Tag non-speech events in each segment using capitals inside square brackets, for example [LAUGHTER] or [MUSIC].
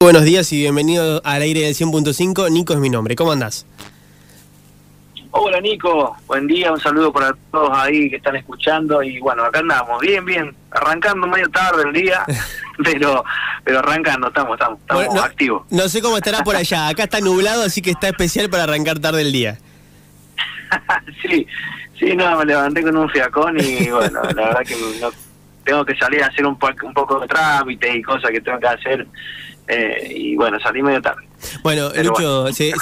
Buenos días y bienvenido al aire del 100.5. Nico es mi nombre. ¿Cómo andás? Hola Nico, buen día, un saludo para todos ahí que están escuchando y bueno, acá andamos, bien, bien, arrancando medio tarde el día, [LAUGHS] pero pero arrancando, estamos, estamos, estamos activos. No sé cómo estará por allá, acá está nublado, así que está especial para arrancar tarde el día. [LAUGHS] sí, sí, no, me levanté con un fiacón y bueno, la verdad que no, tengo que salir a hacer un, un poco de trámite y cosas que tengo que hacer eh, y bueno, salí medio tarde. Bueno, Lucho, se,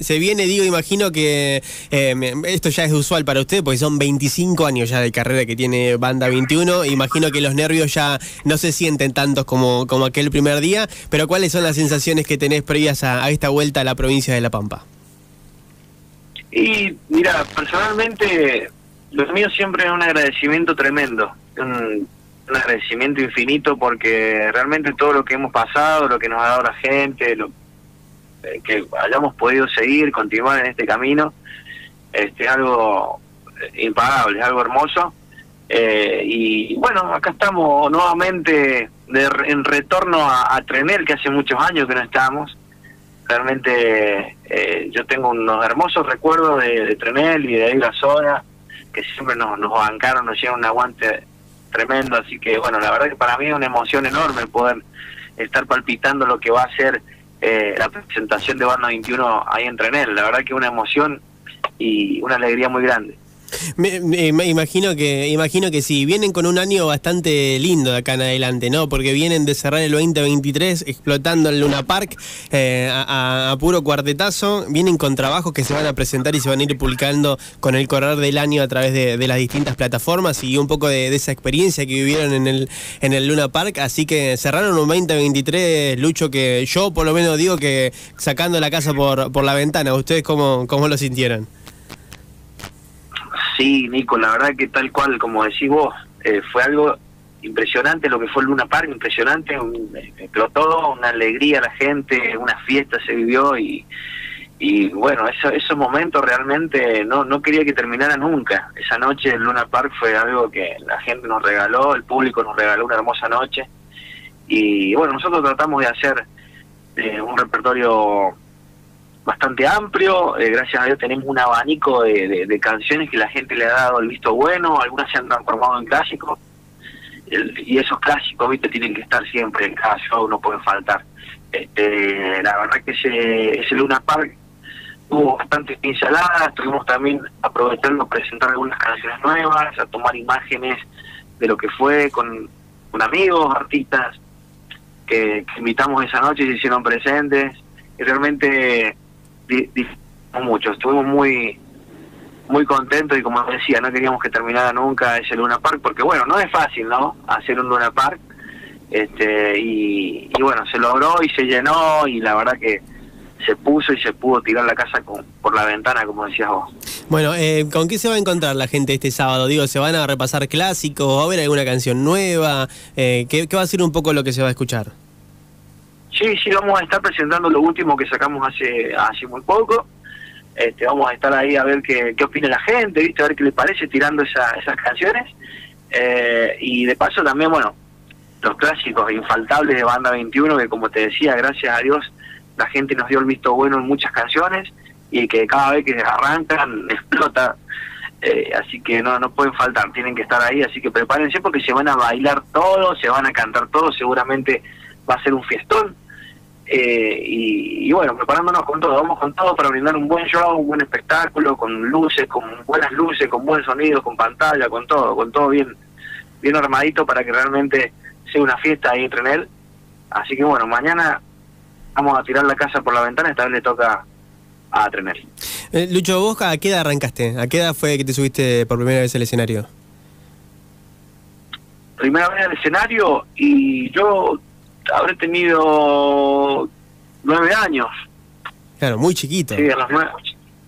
se, viene, digo, imagino que eh, esto ya es usual para usted, porque son 25 años ya de carrera que tiene Banda 21. Imagino que los nervios ya no se sienten tantos como, como aquel primer día, pero ¿cuáles son las sensaciones que tenés previas a, esta vuelta a la provincia de La Pampa? Y mira, personalmente, lo mío siempre es un agradecimiento tremendo un agradecimiento infinito porque realmente todo lo que hemos pasado, lo que nos ha dado la gente, lo eh, que hayamos podido seguir, continuar en este camino, este, es algo impagable, es algo hermoso. Eh, y bueno, acá estamos nuevamente en retorno a, a Trenel, que hace muchos años que no estamos. Realmente eh, yo tengo unos hermosos recuerdos de, de Trenel y de ahí la zona, que siempre nos, nos bancaron, nos hicieron un aguante tremendo, así que bueno, la verdad que para mí es una emoción enorme poder estar palpitando lo que va a ser eh, la presentación de Barna 21 ahí en Trenel, la verdad que una emoción y una alegría muy grande. Me, imagino que imagino que sí, vienen con un año bastante lindo de acá en adelante, ¿no? Porque vienen de cerrar el 2023 explotando el Luna Park eh, a, puro cuartetazo, vienen con trabajos que se van a presentar y se van a ir publicando con el correr del año a través de, las distintas plataformas y un poco de, esa experiencia que vivieron en el en el Luna Park, así que cerraron un 2023, Lucho, que yo por lo menos digo que sacando la casa por, por la ventana, ¿ustedes cómo, cómo lo sintieron? Sí, Nico, la verdad que tal cual, como decís vos, eh, fue algo impresionante lo que fue el Luna Park, impresionante, un, explotó, una alegría la gente, una fiesta se vivió y, y bueno, eso, esos momentos realmente no, no quería que terminara nunca. Esa noche el Luna Park fue algo que la gente nos regaló, el público nos regaló una hermosa noche y bueno, nosotros tratamos de hacer eh, un repertorio bastante amplio, eh, gracias a Dios tenemos un abanico de, canciones que la gente le ha dado el visto bueno, algunas se han transformado en clásicos, y esos clásicos, viste, tienen que estar siempre en cada show, no pueden faltar. Este, la verdad que ese, ese Luna Park tuvo bastantes pinceladas, estuvimos también aprovechando presentar algunas canciones nuevas, a tomar imágenes de lo que fue con, amigos, artistas que, que invitamos esa noche y se hicieron presentes, y realmente mucho, estuvimos muy muy contentos y como decía, no queríamos que terminara nunca ese Luna Park, porque bueno, no es fácil, ¿no? Hacer un Luna Park, este, y, bueno, se logró y se llenó y la verdad que se puso y se pudo tirar la casa con, por la ventana, como decías vos. Bueno, eh, ¿con qué se va a encontrar la gente este sábado? Digo, ¿se van a repasar clásicos? ¿Va a haber alguna canción nueva? Eh, ¿qué, ¿Qué va a ser un poco lo que se va a escuchar? Sí, sí, vamos a estar presentando lo último que sacamos hace, hace muy poco. Este, vamos a estar ahí a ver qué, qué opina la gente, ¿viste? a ver qué le parece tirando esa, esas canciones. Eh, y de paso también, bueno, los clásicos infaltables de Banda 21, que como te decía, gracias a Dios, la gente nos dio el visto bueno en muchas canciones y que cada vez que arrancan [LAUGHS] explota. Eh, así que no, no pueden faltar, tienen que estar ahí, así que prepárense porque se van a bailar todos, se van a cantar todos, seguramente va a ser un fiestón. Eh, y, bueno, preparándonos con todo, vamos con todo para brindar un buen show, un buen espectáculo, con luces, con buenas luces, con buen sonido, con pantalla, con todo, con todo bien, bien armadito para que realmente sea una fiesta ahí entre él. Así que bueno, mañana vamos a tirar la casa por la ventana, esta vez le toca a Trenel. Eh, Lucho, ¿vos a qué edad arrancaste? ¿A qué edad fue que te subiste por primera vez al escenario? Primera vez al escenario y yo habré tenido nueve años. Claro, muy chiquito. Sí, a los nueve,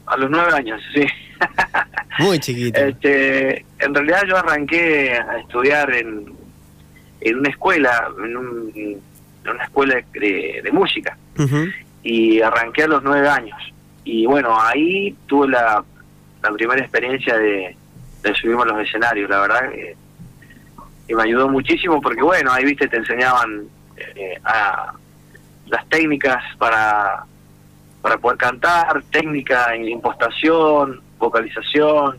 a los nueve años, sí. [LAUGHS] Muy chiquito. Este, en realidad yo arranqué a estudiar en, en una escuela, en, una escuela de, música. Y arranqué a los nueve años. Y bueno, ahí tuve la, la primera experiencia de, de subirme a los escenarios, la verdad. y me ayudó muchísimo porque bueno, ahí viste, te enseñaban eh, a, las técnicas para, para poder cantar, técnica, impostación, vocalización,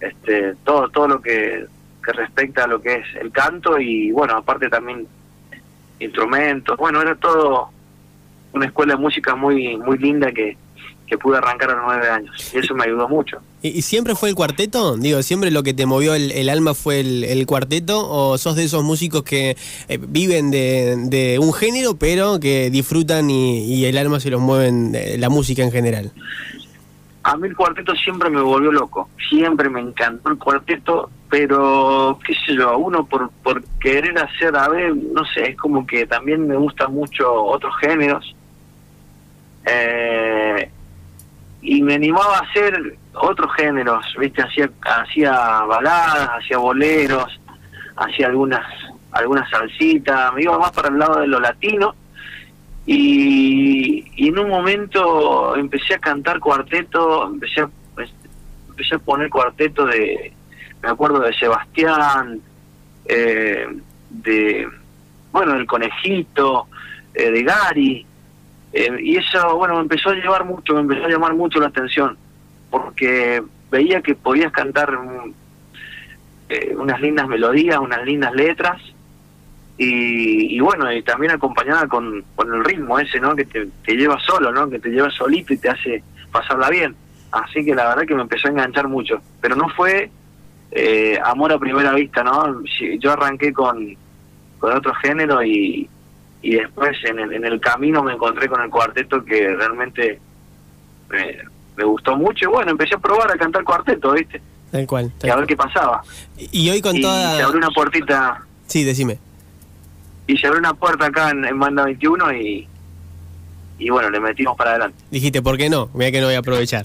este, todo, todo lo que, que respecta a lo que es el canto y bueno, aparte también instrumentos, bueno, era todo una escuela de música muy, muy linda que, que pude arrancar a los nueve años. Y eso me ayudó mucho. ¿Y, siempre fue el cuarteto? Digo, ¿siempre lo que te movió el, alma fue el, cuarteto? ¿O sos de esos músicos que eh, viven de, un género, pero que disfrutan y, el alma se los mueven la música en general? A mí el cuarteto siempre me volvió loco. Siempre me encantó el cuarteto, pero qué sé yo, uno por, por querer hacer a ver, no sé, es como que también me gustan mucho otros géneros. Eh, y me animaba a hacer otros géneros, ¿viste? Hacía, hacía baladas, hacía boleros, hacía algunas algunas salsitas, me iba más para el lado de lo latino y, en un momento empecé a cantar cuarteto, empecé a, empecé a poner cuarteto de, me acuerdo de Sebastián, eh, de, bueno, del Conejito, eh, de Gary, eh, y eso, bueno, me empezó a llevar mucho, me empezó a llamar mucho la atención, porque veía que podías cantar eh, unas lindas melodías, unas lindas letras, y, bueno, y también acompañada con, con el ritmo ese, ¿no? Que te, te lleva solo, ¿no? Que te lleva solito y te hace pasarla bien. Así que la verdad que me empezó a enganchar mucho. Pero no fue eh, amor a primera vista, ¿no? Yo arranqué con, con otro género y, y después en el, en el camino me encontré con el cuarteto que realmente me, gustó mucho y bueno, empecé a probar a cantar cuarteto, ¿viste? Tal cual. y a ver qué pasaba. Y, hoy con toda... se abrió una puertita... Sí, decime. Y se abrió una puerta acá en, Banda 21 y, y bueno, le metimos para adelante. Dijiste, ¿por qué no? Mira que no voy a aprovechar.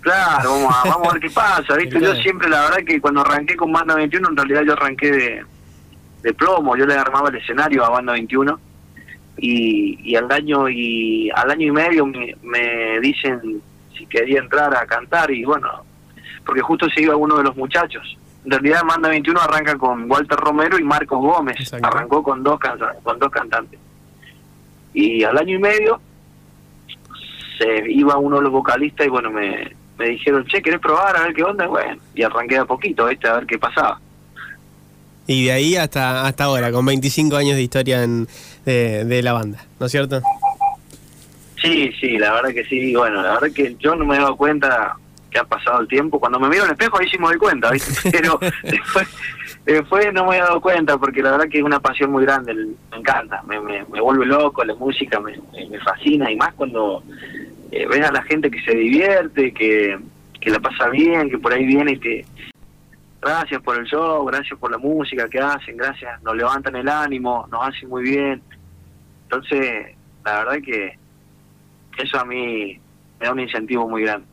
Claro, vamos a, vamos a ver qué [LAUGHS] pasa, ¿viste? Yo siempre, la verdad que cuando arranqué con Banda 21, en realidad yo arranqué de de plomo, yo le armaba el escenario a Banda 21 y, y al año y al año y medio me, dicen si quería entrar a cantar y bueno, porque justo se iba uno de los muchachos. En realidad Banda 21 arranca con Walter Romero y Marcos Gómez, arrancó con dos con dos cantantes. Y al año y medio se iba uno de los vocalistas y bueno, me, me dijeron, che, ¿querés probar a ver qué onda? Bueno, y arranqué a poquito, este a ver qué pasaba. Y de ahí hasta, hasta ahora, con 25 años de historia en, de, la banda, ¿no es cierto? Sí, sí, la verdad que sí. Bueno, la verdad que yo no me he dado cuenta que ha pasado el tiempo. Cuando me miro en el espejo ahí sí me doy cuenta, ¿viste? [LAUGHS] Pero después, después no me he dado cuenta porque la verdad que es una pasión muy grande, me encanta, me, me, vuelve loco, la música me, me fascina y más cuando eh, ves a la gente que se divierte, que, que la pasa bien, que por ahí viene y te, gracias por el show, gracias por la música que hacen, gracias, nos levantan el ánimo, nos hacen muy bien. Entonces, la verdad que eso a mí me da un incentivo muy grande.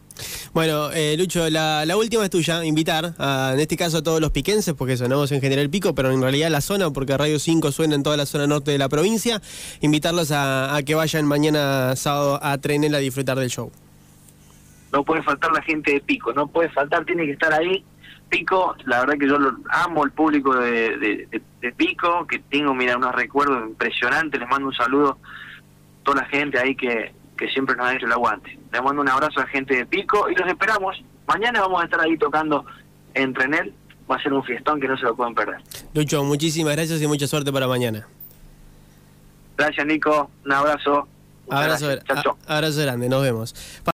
Bueno, eh, Lucho, la, última es tuya, invitar, a, en este caso a todos los piquenses, porque sonamos en general Pico, pero en realidad la zona, porque Radio 5 suena en toda la zona norte de la provincia, invitarlos a, que vayan mañana sábado a Trenel a disfrutar del show. No puede faltar la gente de Pico, no puede faltar, tiene que estar ahí Pico, la verdad que yo lo, amo el público de, Pico, que tengo, mira, unos recuerdos impresionantes, les mando un saludo a toda la gente ahí que, que siempre nos ha hecho el aguante. Les mando un abrazo a la gente de Pico y los esperamos. Mañana vamos a estar ahí tocando en Trenel, va a ser un fiestón que no se lo pueden perder. Lucho, muchísimas gracias y mucha suerte para mañana. Gracias Nico, un abrazo. Abrazo, abrazo grande, nos vemos.